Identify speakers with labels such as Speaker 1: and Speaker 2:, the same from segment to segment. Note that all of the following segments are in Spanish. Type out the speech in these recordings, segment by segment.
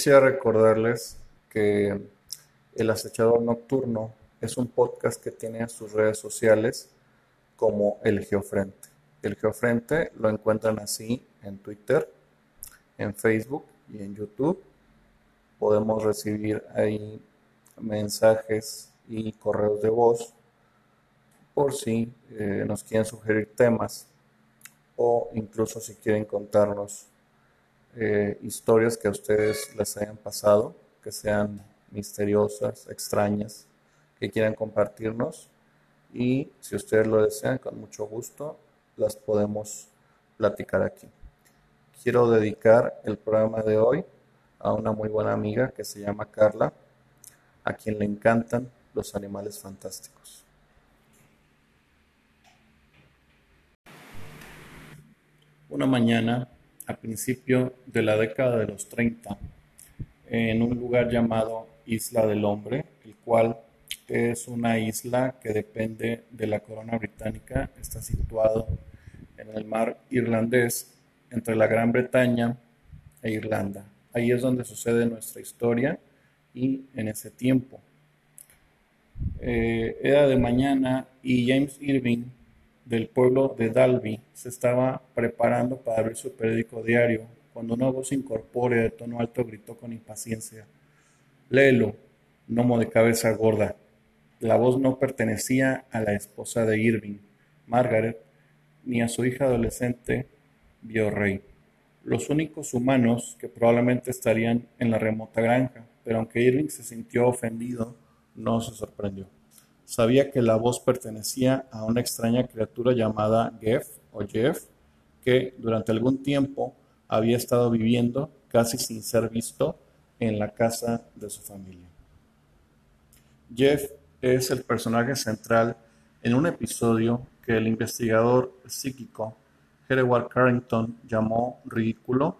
Speaker 1: Quisiera recordarles que El Acechador Nocturno es un podcast que tiene sus redes sociales como El Geofrente. El Geofrente lo encuentran así en Twitter, en Facebook y en YouTube. Podemos recibir ahí mensajes y correos de voz por si eh, nos quieren sugerir temas o incluso si quieren contarnos eh, historias que a ustedes les hayan pasado, que sean misteriosas, extrañas, que quieran compartirnos. Y si ustedes lo desean, con mucho gusto las podemos platicar aquí. Quiero dedicar el programa de hoy a una muy buena amiga que se llama Carla, a quien le encantan los animales fantásticos. Una mañana a principio de la década de los 30 en un lugar llamado Isla del Hombre, el cual es una isla que depende de la corona británica, está situado en el mar irlandés entre la Gran Bretaña e Irlanda. Ahí es donde sucede nuestra historia y en ese tiempo. Eh, era de mañana y James Irving del pueblo de Dalby se estaba preparando para abrir su periódico diario cuando una voz incorpórea de tono alto gritó con impaciencia: Léelo, gnomo de cabeza gorda. La voz no pertenecía a la esposa de Irving, Margaret, ni a su hija adolescente, Biorrey, los únicos humanos que probablemente estarían en la remota granja, pero aunque Irving se sintió ofendido, no se sorprendió. Sabía que la voz pertenecía a una extraña criatura llamada Jeff o Jeff, que durante algún tiempo había estado viviendo casi sin ser visto en la casa de su familia. Jeff es el personaje central en un episodio que el investigador psíquico Hereward Carrington llamó ridículo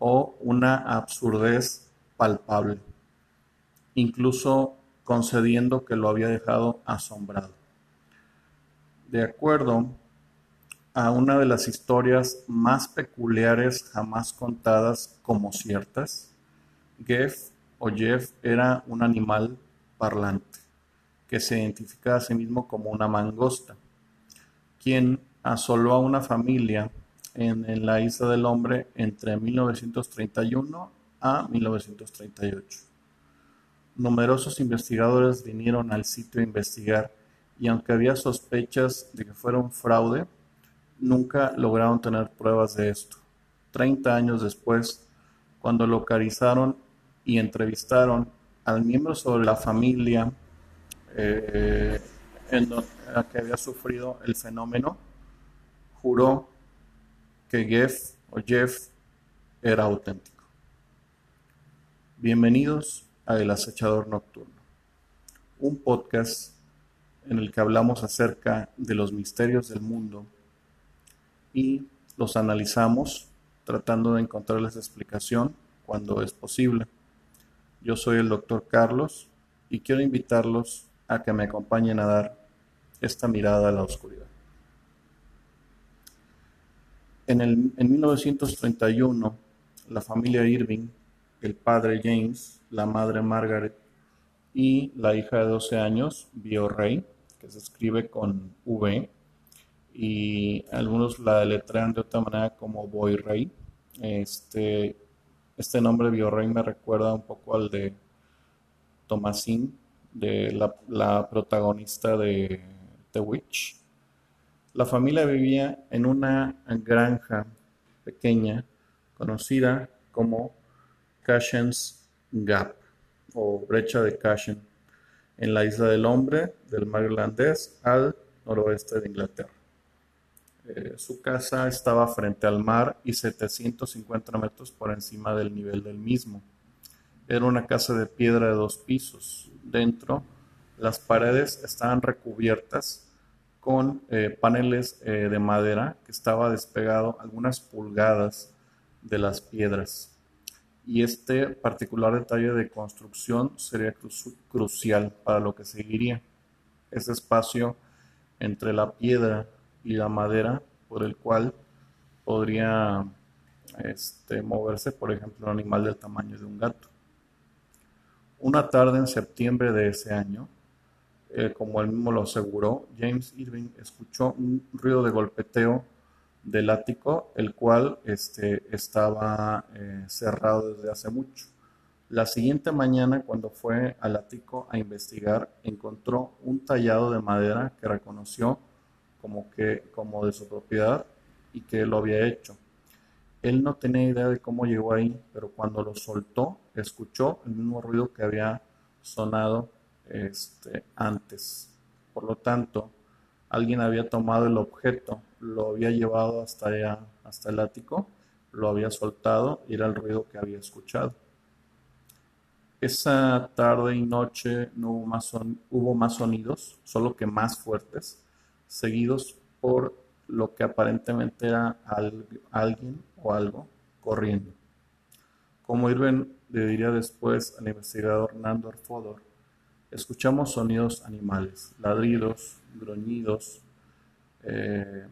Speaker 1: o una absurdez palpable. Incluso concediendo que lo había dejado asombrado. De acuerdo a una de las historias más peculiares jamás contadas como ciertas, Jeff o Jeff era un animal parlante que se identifica a sí mismo como una mangosta, quien asoló a una familia en la isla del hombre entre 1931 a 1938. Numerosos investigadores vinieron al sitio a investigar y aunque había sospechas de que fuera un fraude, nunca lograron tener pruebas de esto. Treinta años después, cuando localizaron y entrevistaron al miembro sobre la familia eh, en la que había sufrido el fenómeno, juró que Jeff o Jeff era auténtico. Bienvenidos a El Acechador Nocturno, un podcast en el que hablamos acerca de los misterios del mundo y los analizamos tratando de encontrarles explicación cuando es posible. Yo soy el doctor Carlos y quiero invitarlos a que me acompañen a dar esta mirada a la oscuridad. En, el, en 1931, la familia Irving el padre James, la madre Margaret y la hija de 12 años, Bio Rey, que se escribe con V, y algunos la deletrean de otra manera como Boy Rey. Este, este nombre Bio Rey me recuerda un poco al de Thomasin, de la protagonista de The Witch. La familia vivía en una granja pequeña conocida como Cashen's Gap o brecha de Cashen en la isla del Hombre del mar irlandés al noroeste de Inglaterra. Eh, su casa estaba frente al mar y 750 metros por encima del nivel del mismo. Era una casa de piedra de dos pisos. Dentro, las paredes estaban recubiertas con eh, paneles eh, de madera que estaba despegado algunas pulgadas de las piedras y este particular detalle de construcción sería crucial para lo que seguiría. Ese espacio entre la piedra y la madera por el cual podría este, moverse, por ejemplo, un animal del tamaño de un gato. Una tarde en septiembre de ese año, eh, como él mismo lo aseguró, James Irving escuchó un ruido de golpeteo del ático, el cual este, estaba eh, cerrado desde hace mucho. La siguiente mañana, cuando fue al ático a investigar, encontró un tallado de madera que reconoció como, que, como de su propiedad y que lo había hecho. Él no tenía idea de cómo llegó ahí, pero cuando lo soltó, escuchó el mismo ruido que había sonado este, antes. Por lo tanto, alguien había tomado el objeto, lo había llevado hasta allá, hasta el ático, lo había soltado y era el ruido que había escuchado. Esa tarde y noche no hubo más, hubo más sonidos, solo que más fuertes, seguidos por lo que aparentemente era alguien o algo corriendo. Como Irving le diría después al investigador Nandor Fodor, escuchamos sonidos animales, ladridos, gruñidos, eh,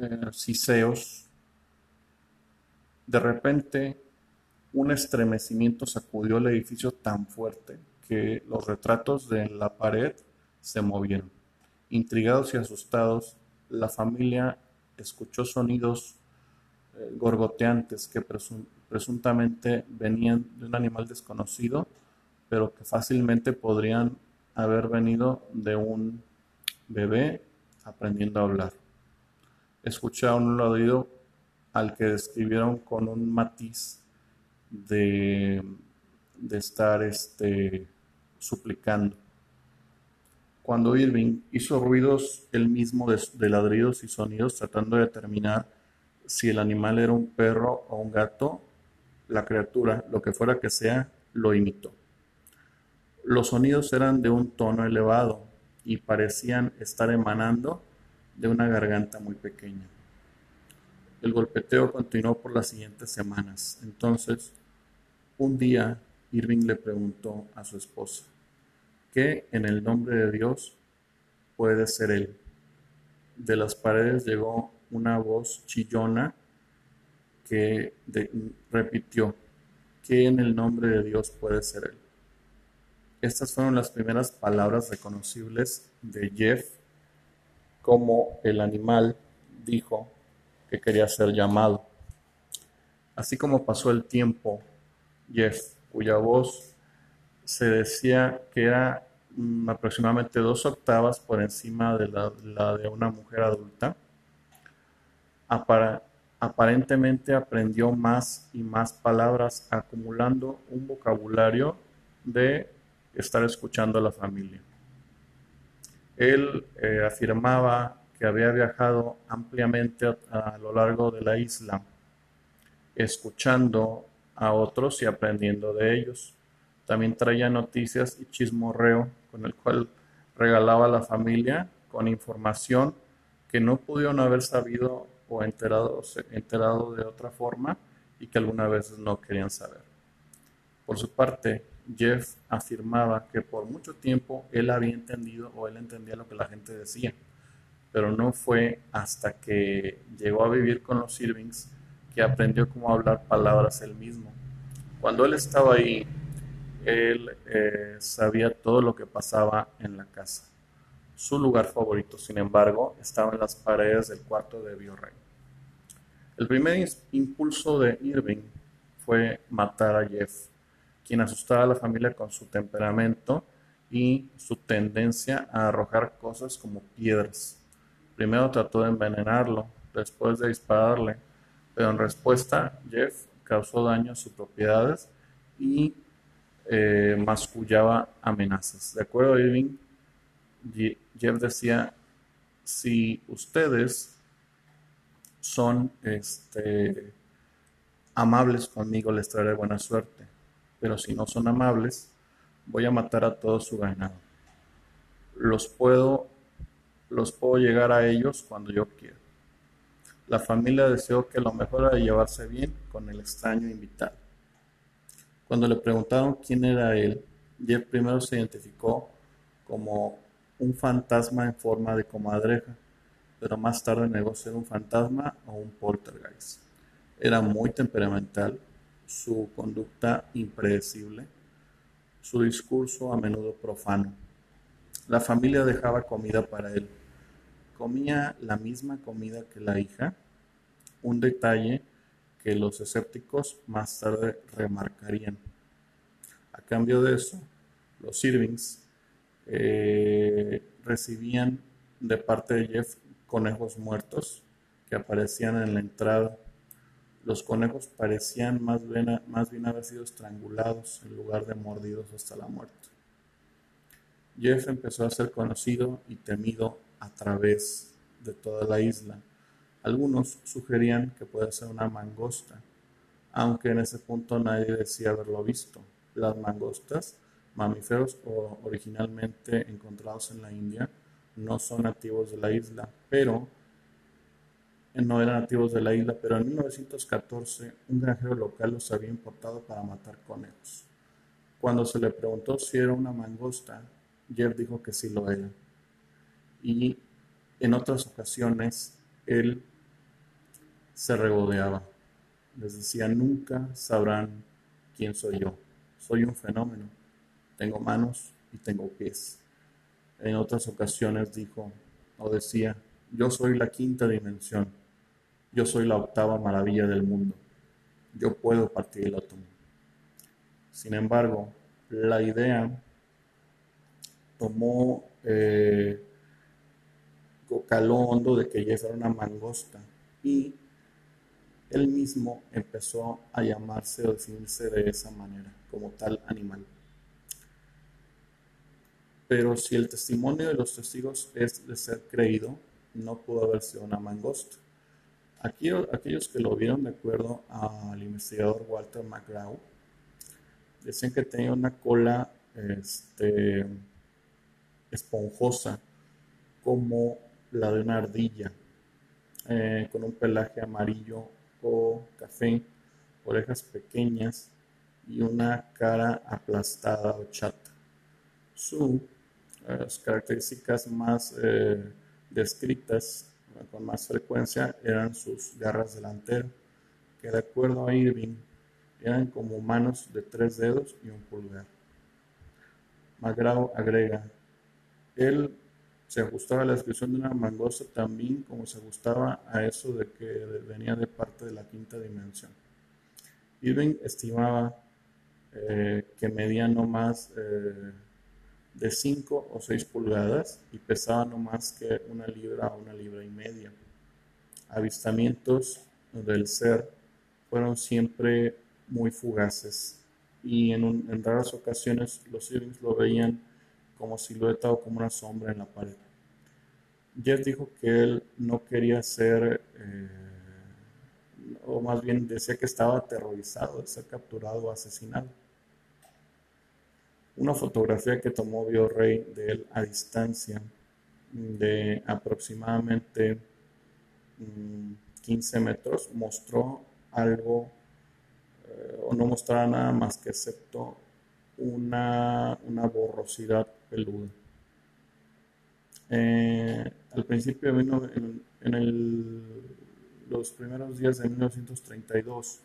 Speaker 1: eh, siseos. De repente, un estremecimiento sacudió el edificio tan fuerte que los retratos de la pared se movieron. Intrigados y asustados, la familia escuchó sonidos eh, gorgoteantes que presuntamente venían de un animal desconocido, pero que fácilmente podrían haber venido de un bebé aprendiendo a hablar. Escucharon un ladrido al que describieron con un matiz de, de estar este, suplicando. Cuando Irving hizo ruidos él mismo de, ladridos y sonidos tratando de determinar si el animal era un perro o un gato, la criatura, lo que fuera que sea, lo imitó. Los sonidos eran de un tono elevado y parecían estar emanando de una garganta muy pequeña. El golpeteo continuó por las siguientes semanas. Entonces, un día, Irving le preguntó a su esposa, ¿qué en el nombre de Dios puede ser él? De las paredes llegó una voz chillona que repitió, ¿qué en el nombre de Dios puede ser él? Estas fueron las primeras palabras reconocibles de Jeff como el animal dijo que quería ser llamado. Así como pasó el tiempo, Jeff, cuya voz se decía que era mm, aproximadamente dos octavas por encima de la, de una mujer adulta, aparentemente aprendió más y más palabras, acumulando un vocabulario de estar escuchando a la familia. Él eh, afirmaba que había viajado ampliamente a, lo largo de la isla, escuchando a otros y aprendiendo de ellos. También traía noticias y chismorreo con el cual regalaba a la familia con información que no pudieron haber sabido o enterado, enterado de otra forma y que algunas veces no querían saber. Por su parte, Jeff afirmaba que por mucho tiempo él había entendido o él entendía lo que la gente decía, pero no fue hasta que llegó a vivir con los Irvings que aprendió cómo hablar palabras él mismo. Cuando él estaba ahí, él eh, sabía todo lo que pasaba en la casa. Su lugar favorito, sin embargo, estaba en las paredes del cuarto de Biorrey. El primer impulso de Irving fue matar a Jeff quien asustaba a la familia con su temperamento y su tendencia a arrojar cosas como piedras. Primero trató de envenenarlo, después de dispararle, pero en respuesta Jeff causó daño a sus propiedades y eh, mascullaba amenazas. De acuerdo a Irving, Jeff decía, si ustedes son este, amables conmigo, les traeré buena suerte pero si no son amables, voy a matar a todo su ganado. Los puedo, los puedo llegar a ellos cuando yo quiera. La familia deseó que lo mejor era llevarse bien con el extraño invitado. Cuando le preguntaron quién era él, Jeff primero se identificó como un fantasma en forma de comadreja, pero más tarde negó ser un fantasma o un poltergeist. Era muy temperamental, su conducta impredecible, su discurso a menudo profano. La familia dejaba comida para él. Comía la misma comida que la hija, un detalle que los escépticos más tarde remarcarían. A cambio de eso, los Irvings eh, recibían de parte de Jeff conejos muertos que aparecían en la entrada. Los conejos parecían más bien, haber sido estrangulados en lugar de mordidos hasta la muerte. Jeff empezó a ser conocido y temido a través de toda la isla. Algunos sugerían que puede ser una mangosta, aunque en ese punto nadie decía haberlo visto. Las mangostas, mamíferos originalmente encontrados en la India, no son nativos de la isla, pero no eran nativos de la isla, pero en 1914 un granjero local los había importado para matar conejos. Cuando se le preguntó si era una mangosta, Jeff dijo que sí lo era. Y en otras ocasiones él se regodeaba. Les decía, nunca sabrán quién soy yo. Soy un fenómeno. Tengo manos y tengo pies. En otras ocasiones dijo o decía, yo soy la quinta dimensión, yo soy la octava maravilla del mundo, yo puedo partir el átomo. Sin embargo, la idea tomó eh, hondo de que Jeff era una mangosta y él mismo empezó a llamarse o definirse de esa manera, como tal animal. Pero si el testimonio de los testigos es de ser creído, no pudo haber sido una mangosta. Aquí, aquellos que lo vieron de acuerdo al investigador Walter McGraw, decían que tenía una cola este, esponjosa como la de una ardilla, eh, con un pelaje amarillo o café, orejas pequeñas y una cara aplastada o chata. Su las características más eh, descritas con más frecuencia eran sus garras delanteras, que de acuerdo a Irving eran como manos de tres dedos y un pulgar. McGraw agrega, él se ajustaba a la descripción de una mangosta también como se ajustaba a eso de que venía de parte de la quinta dimensión. Irving estimaba eh, que medía no más eh, de 5 o 6 pulgadas y pesaba no más que una libra o una libra y media. Avistamientos del ser fueron siempre muy fugaces y en, raras ocasiones los Irvings lo veían como silueta o como una sombra en la pared. Jeff dijo que él no quería ser, eh, o más bien decía que estaba aterrorizado de ser capturado o asesinado una fotografía que tomó Biorrey de él a distancia de aproximadamente 15 mm, metros mostró algo eh, o no mostraba nada más que excepto una, una borrosidad peluda. Eh, al principio vino en, los primeros días de 1932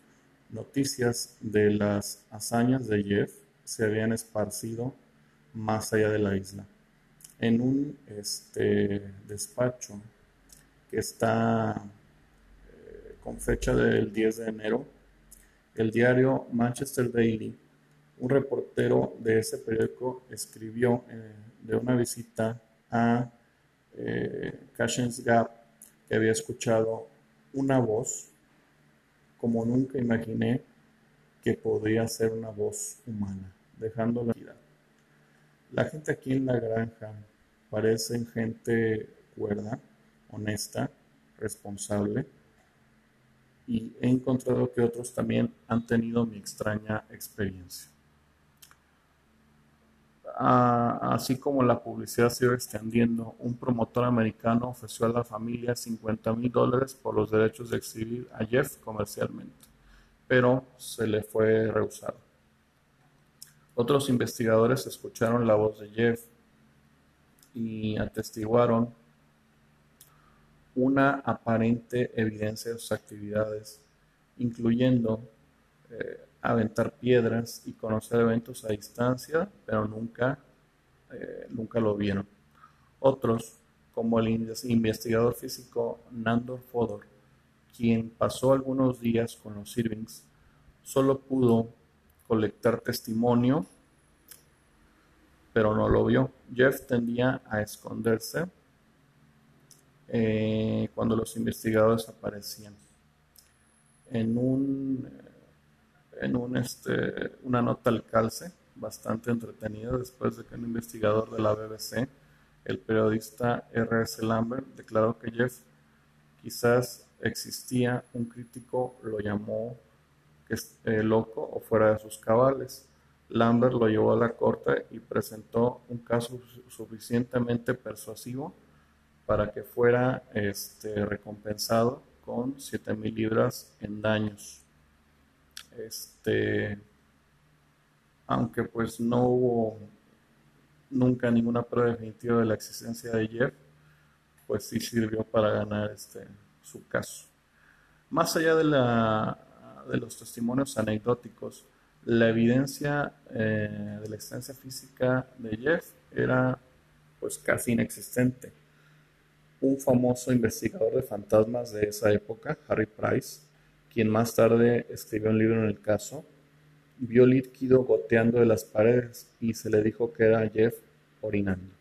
Speaker 1: noticias de las hazañas de Jeff se habían esparcido más allá de la isla. En un este, despacho que está eh, con fecha del 10 de enero, el diario Manchester Daily, un reportero de ese periódico escribió eh, de una visita a eh, Gap que había escuchado una voz como nunca imaginé que podría ser una voz humana dejando la vida. La gente aquí en la granja parecen gente cuerda, honesta, responsable y he encontrado que otros también han tenido mi extraña experiencia. Ah, así como la publicidad se iba extendiendo, un promotor americano ofreció a la familia 50 mil dólares por los derechos de exhibir a Jeff comercialmente, pero se le fue rehusado. Otros investigadores escucharon la voz de Jeff y atestiguaron una aparente evidencia de sus actividades incluyendo eh, aventar piedras y conocer eventos a distancia, pero nunca, eh, nunca lo vieron. Otros, como el investigador físico Nandor Fodor, quien pasó algunos días con los Irvings, solo pudo colectar testimonio, pero no lo vio. Jeff tendía a esconderse eh, cuando los investigadores aparecían. En un en un, este, una nota al calce bastante entretenida después de que un investigador de la BBC, el periodista R.S. Lambert, declaró que Jeff quizás existía, un crítico lo llamó eh, loco o fuera de sus cabales. Lambert lo llevó a la corte y presentó un caso suficientemente persuasivo para que fuera este, recompensado con 7.000 libras en daños. Este, aunque pues no hubo nunca ninguna prueba definitiva de la existencia de Jeff, pues sí sirvió para ganar este, su caso. Más allá de, la, de los testimonios anecdóticos, la evidencia eh, de la existencia física de Jeff era pues casi inexistente. Un famoso investigador de fantasmas de esa época, Harry Price, quien más tarde escribió un libro en el caso, vio líquido goteando de las paredes y se le dijo que era Jeff orinando.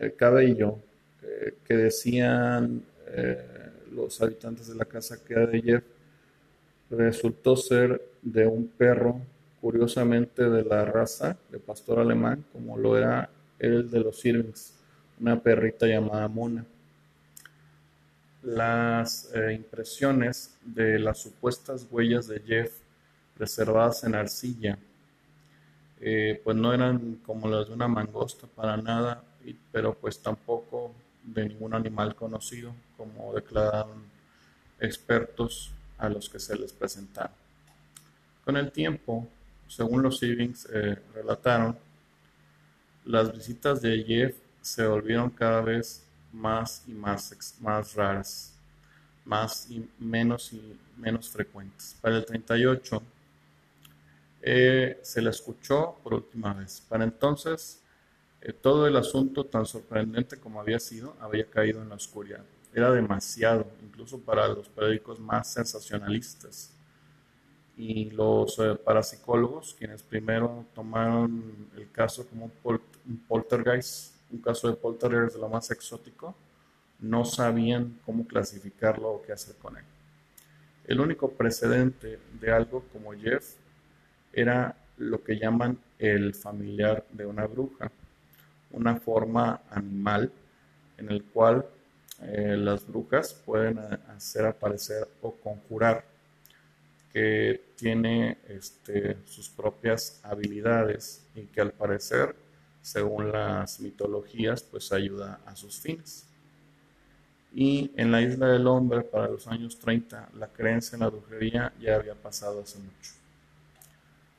Speaker 1: El cabello que decían eh, los habitantes de la casa que era de Jeff resultó ser de un perro, curiosamente de la raza de pastor alemán, como lo era el de los Irvings, una perrita llamada Mona. Las eh, impresiones de las supuestas huellas de Jeff preservadas en arcilla, eh, pues no eran como las de una mangosta para nada, pero pues tampoco de ningún animal conocido, como declararon expertos a los que se les presentaron. Con el tiempo, según los Ivings eh, relataron, las visitas de Jeff se volvieron cada vez más y más, más raras, más y menos y menos frecuentes. Para el 38 eh, se la escuchó por última vez. Para entonces eh, todo el asunto, tan sorprendente como había sido, había caído en la oscuridad. Era demasiado, incluso para los periódicos más sensacionalistas. Y los eh, parapsicólogos, quienes primero tomaron el caso como un poltergeist un caso de poltergeist de lo más exótico, no sabían cómo clasificarlo o qué hacer con él. El único precedente de algo como Jeff era lo que llaman el familiar de una bruja, una forma animal en el cual eh, las brujas pueden hacer aparecer o conjurar, que tiene este, sus propias habilidades y que al parecer según las mitologías, pues ayuda a sus fines. Y en la isla del hombre, para los años 30, la creencia en la brujería ya había pasado hace mucho.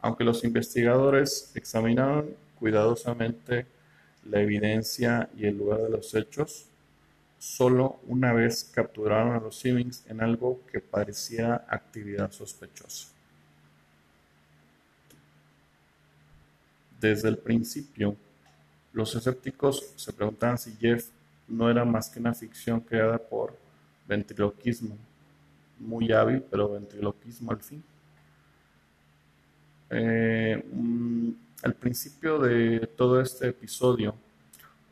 Speaker 1: Aunque los investigadores examinaron cuidadosamente la evidencia y el lugar de los hechos, solo una vez capturaron a los Simmons en algo que pareciera actividad sospechosa. Desde el principio, los escépticos se preguntaban si Jeff no era más que una ficción creada por ventriloquismo, muy hábil, pero ventriloquismo al fin. Eh, al principio de todo este episodio,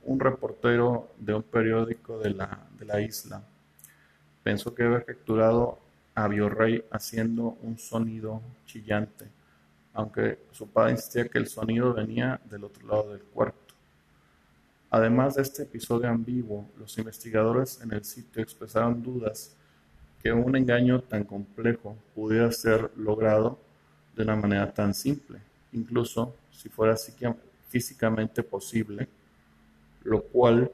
Speaker 1: un reportero de un periódico de la, de la isla pensó que había capturado a Biorrey haciendo un sonido chillante, aunque su padre insistía que el sonido venía del otro lado del cuerpo. Además de este episodio ambiguo, los investigadores en el sitio expresaron dudas que un engaño tan complejo pudiera ser logrado de una manera tan simple, incluso si fuera físicamente posible, lo cual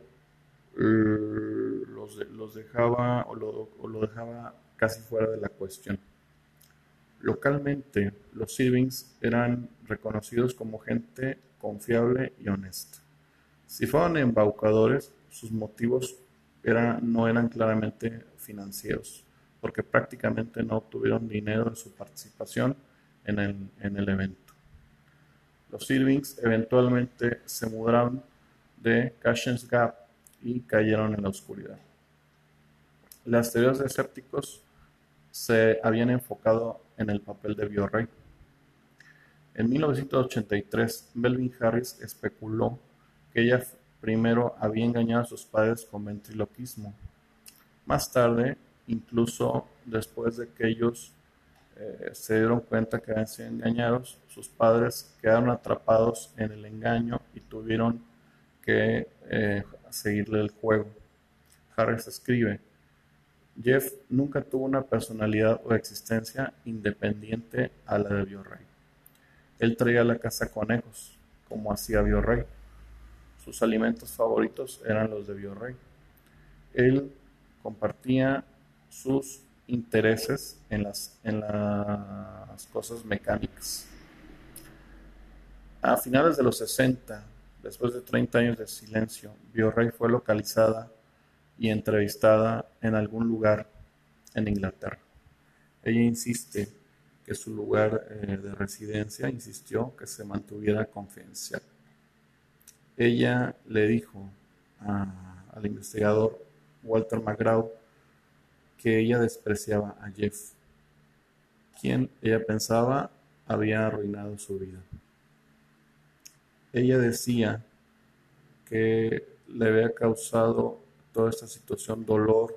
Speaker 1: los, dejaba o lo, o lo, dejaba casi fuera de la cuestión. Localmente, los Irvings eran reconocidos como gente confiable y honesta. Si fueron embaucadores, sus motivos no eran claramente financieros, porque prácticamente no obtuvieron dinero de su participación en el, en el evento. Los Irvings eventualmente se mudaron de Cashin's Gap y cayeron en la oscuridad. Las teorías de se habían enfocado en el papel de Biorrey. En 1983, Melvin Harris especuló que ella primero había engañado a sus padres con ventriloquismo. Más tarde, incluso después de que ellos eh, se dieron cuenta que habían sido engañados, sus padres quedaron atrapados en el engaño y tuvieron que eh, seguirle el juego. Harris escribe, Jeff nunca tuvo una personalidad o existencia independiente a la de Biorrey. Él traía la casa conejos, como hacía Biorrey. Sus alimentos favoritos eran los de Biorrey. Él compartía sus intereses en las, en las cosas mecánicas. A finales de los 60, después de 30 años de silencio, Biorrey fue localizada y entrevistada en algún lugar en Inglaterra. Ella insiste que su lugar eh, de residencia insistió que se mantuviera confidencial. Ella le dijo al investigador Walter McGraw que ella despreciaba a Jeff, quien ella pensaba había arruinado su vida. Ella decía que le había causado toda esta situación dolor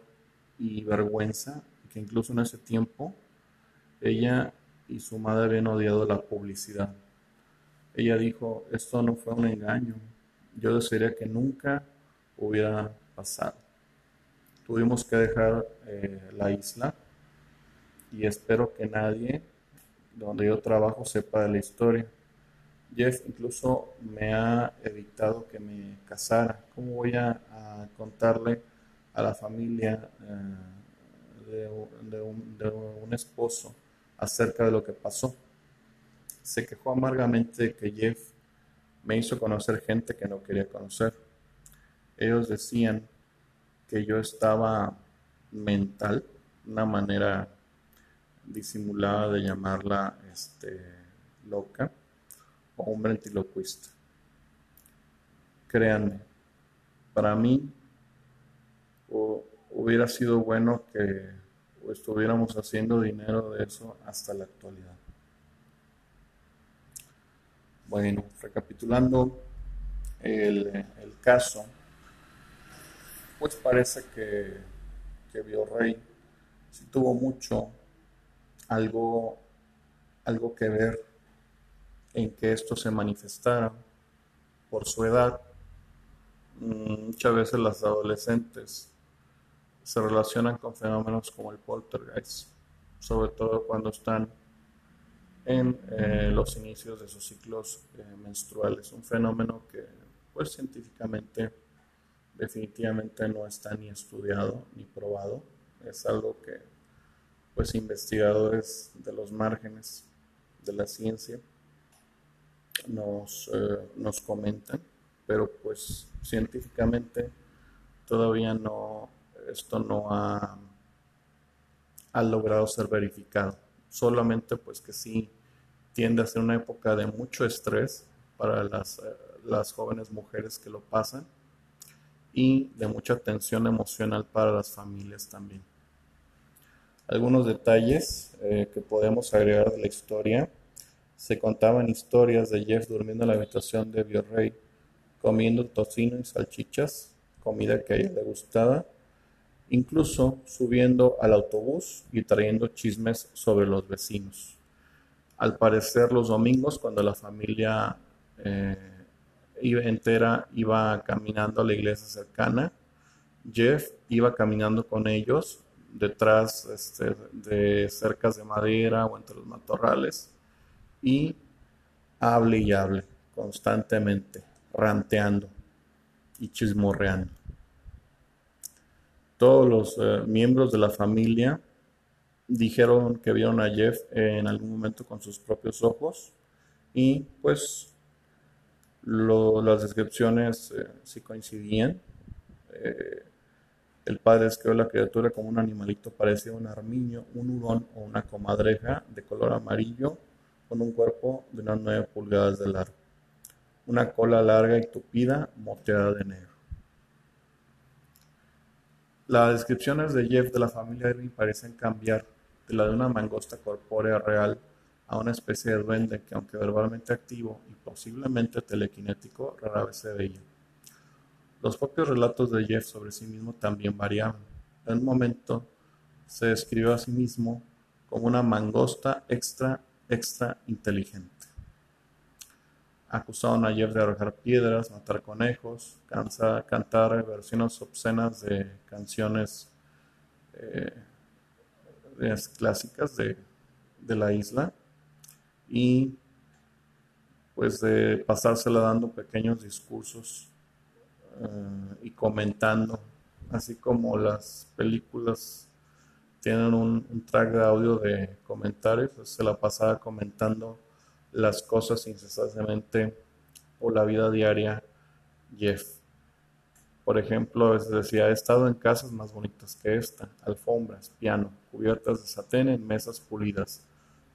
Speaker 1: y vergüenza, que incluso en ese tiempo ella y su madre habían odiado la publicidad. Ella dijo, esto no fue un engaño, yo desearía que nunca hubiera pasado. Tuvimos que dejar eh, la isla y espero que nadie donde yo trabajo sepa de la historia. Jeff incluso me ha evitado que me casara. ¿Cómo voy a, contarle a la familia eh, de, un, esposo acerca de lo que pasó? Se quejó amargamente de que Jeff me hizo conocer gente que no quería conocer. Ellos decían que yo estaba mental, una manera disimulada de llamarla este, loca un ventriloquista. Créanme, para mí hubiera sido bueno que estuviéramos haciendo dinero de eso hasta la actualidad. Bueno, recapitulando el, el caso, pues parece que, que Biorrey sí tuvo mucho algo, algo que ver en que esto se manifestara por su edad. Mm, muchas veces las adolescentes se relacionan con fenómenos como el poltergeist, sobre todo cuando están en eh, los inicios de sus ciclos eh, menstruales, un fenómeno que pues científicamente definitivamente no está ni estudiado ni probado, es algo que pues investigadores de los márgenes de la ciencia nos, eh, nos comentan, pero pues científicamente todavía no, esto no ha, ha logrado ser verificado. Solamente pues que sí tiende a ser una época de mucho estrés para las, eh, las jóvenes mujeres que lo pasan y de mucha tensión emocional para las familias también. Algunos detalles eh, que podemos agregar de la historia se contaban historias de Jeff durmiendo en la habitación de Biorrey, comiendo tocino y salchichas, comida que a ella le gustaba, incluso subiendo al autobús y trayendo chismes sobre los vecinos. Al parecer los domingos, cuando la familia eh, entera iba caminando a la iglesia cercana, Jeff iba caminando con ellos detrás este, de cercas de madera o entre los matorrales y hable y hable constantemente, ranteando y chismorreando. Todos los eh, miembros de la familia dijeron que vieron a Jeff en algún momento con sus propios ojos y pues las descripciones eh, sí coincidían. Eh, El padre describe la criatura como un animalito parecido a un armiño, un hurón o una comadreja de color amarillo con un cuerpo de unas 9 pulgadas de largo, una cola larga y tupida moteada de negro. Las descripciones de Jeff de la familia Irving parecen cambiar de la de una mangosta corpórea real a una especie de duende que, aunque verbalmente activo y posiblemente telequinético, rara vez se veía. Los propios relatos de Jeff sobre sí mismo también variaban. En un momento se describió a sí mismo como una mangosta extra, extra inteligente. Acusaron a Jeff de arrojar piedras, matar conejos, cantar versiones obscenas de canciones eh, clásicas de, de la isla y pues de pasársela dando pequeños discursos eh, y comentando, así como las películas tienen un, track de audio de comentarios, pues se la pasaba comentando las cosas incesantemente o la vida diaria Jeff. Por ejemplo, decía, he estado en casas más bonitas que esta, alfombras, piano, cubiertas de satén mesas pulidas.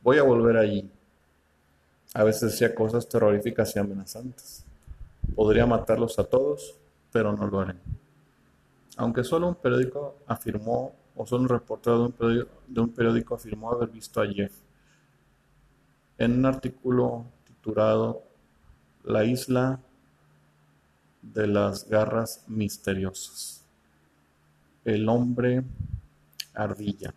Speaker 1: Voy a volver allí. A veces decía cosas terroríficas y amenazantes. Podría matarlos a todos, pero no lo haré. Aunque solo un periódico afirmó, o solo un reportero de un periódico, de un periódico afirmó haber visto a Jeff. En un artículo titulado La isla de las garras misteriosas. El hombre ardilla.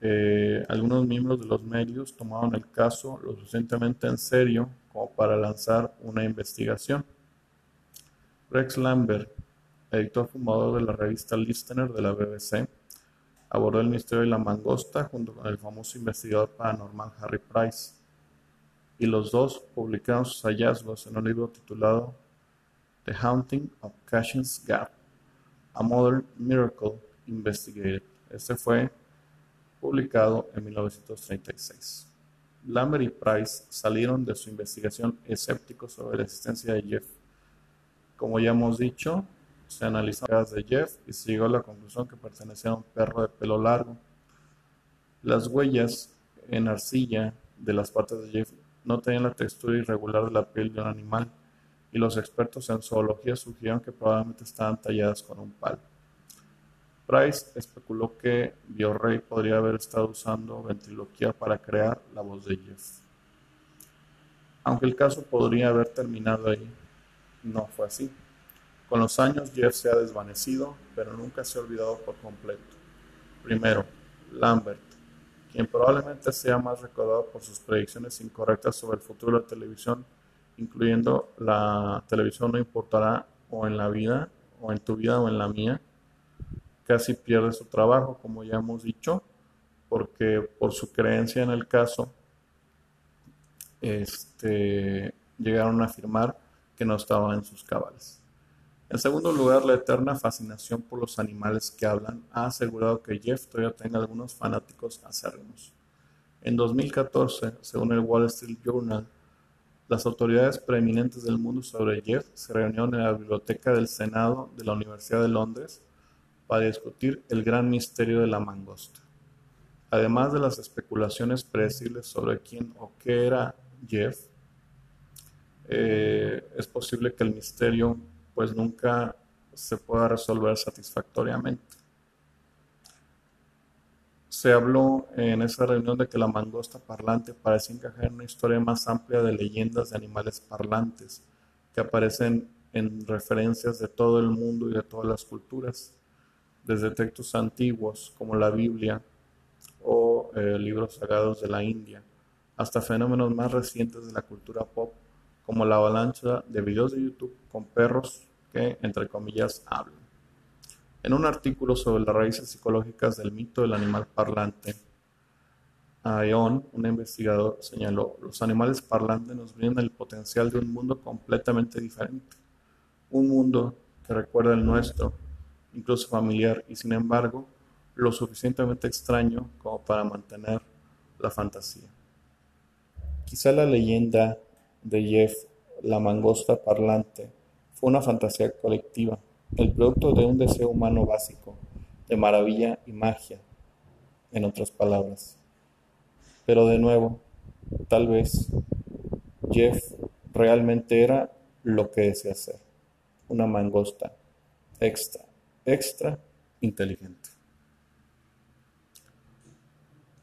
Speaker 1: Eh, algunos miembros de los medios tomaron el caso lo suficientemente en serio como para lanzar una investigación. Rex Lambert, editor fundador de la revista Listener de la BBC, abordó el misterio de la mangosta junto con el famoso investigador paranormal Harry Price, y los dos publicaron sus hallazgos en un libro titulado The Haunting of Cashin's Gap, A Modern Miracle Investigated. Este fue publicado en 1936. Lambert y Price salieron de su investigación escépticos sobre la existencia de Jeff como ya hemos dicho, se analizaron las de Jeff y se llegó a la conclusión que pertenecía a un perro de pelo largo. Las huellas en arcilla de las patas de Jeff no tenían la textura irregular de la piel de un animal y los expertos en zoología sugirieron que probablemente estaban talladas con un palo. Price especuló que Biorrey podría haber estado usando ventriloquía para crear la voz de Jeff. Aunque el caso podría haber terminado ahí, no fue así. Con los años Jeff se ha desvanecido, pero nunca se ha olvidado por completo. Primero, Lambert, quien probablemente sea más recordado por sus predicciones incorrectas sobre el futuro de la televisión, incluyendo la televisión no importará o en la vida, o en tu vida o en la mía, casi pierde su trabajo, como ya hemos dicho, porque por su creencia en el caso, este, llegaron a afirmar que no estaba en sus cabales. En segundo lugar, la eterna fascinación por los animales que hablan ha asegurado que Jeff todavía tenga algunos fanáticos acérrimos. En 2014, según el Wall Street Journal, las autoridades preeminentes del mundo sobre Jeff se reunieron en la biblioteca del Senado de la Universidad de Londres para discutir el gran misterio de la mangosta. Además de las especulaciones predecibles sobre quién o qué era Jeff, eh, es posible que el misterio pues nunca se pueda resolver satisfactoriamente. Se habló en esa reunión de que la mangosta parlante parece encajar en una historia más amplia de leyendas de animales parlantes que aparecen en referencias de todo el mundo y de todas las culturas, desde textos antiguos como la Biblia o eh, libros sagrados de la India, hasta fenómenos más recientes de la cultura pop como la avalancha de videos de YouTube con perros que, entre comillas, hablan. En un artículo sobre las raíces psicológicas del mito del animal parlante, Aeon, un investigador, señaló, los animales parlantes nos brindan el potencial de un mundo completamente diferente, un mundo que recuerda el nuestro, incluso familiar, y sin embargo, lo suficientemente extraño como para mantener la fantasía. Quizá la leyenda de Jeff, la mangosta parlante, fue una fantasía colectiva, el producto de un deseo humano básico, de maravilla y magia, en otras palabras. Pero de nuevo, tal vez Jeff realmente era lo que desea ser, una mangosta extra, extra inteligente.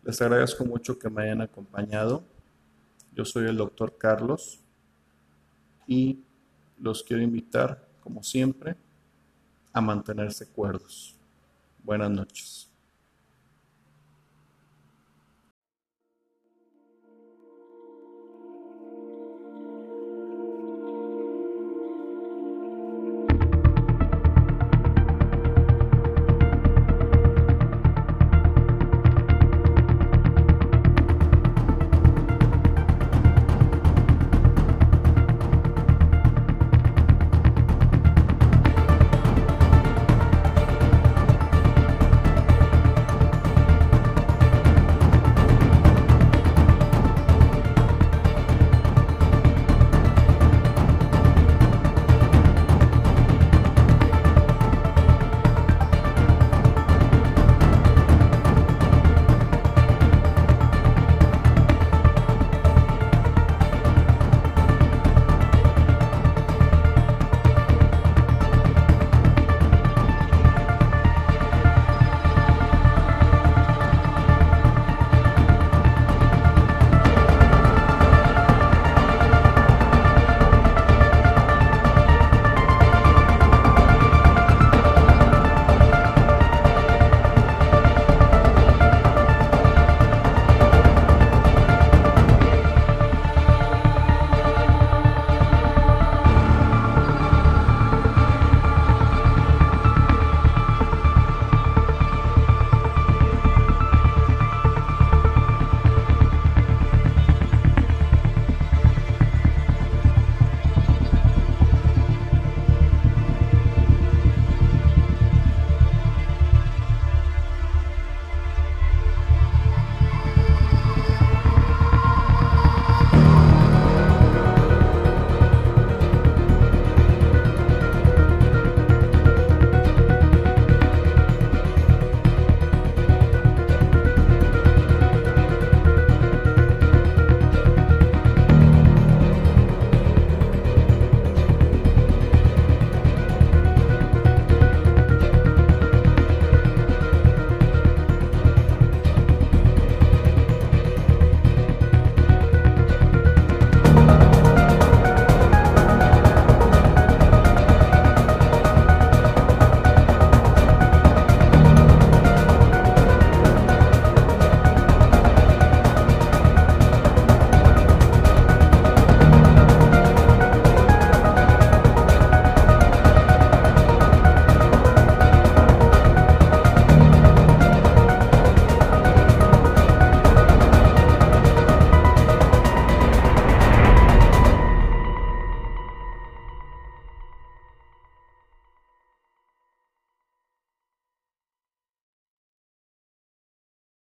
Speaker 1: Les agradezco mucho que me hayan acompañado. Yo soy el doctor Carlos y los quiero invitar, como siempre, a mantenerse cuerdos. Buenas noches.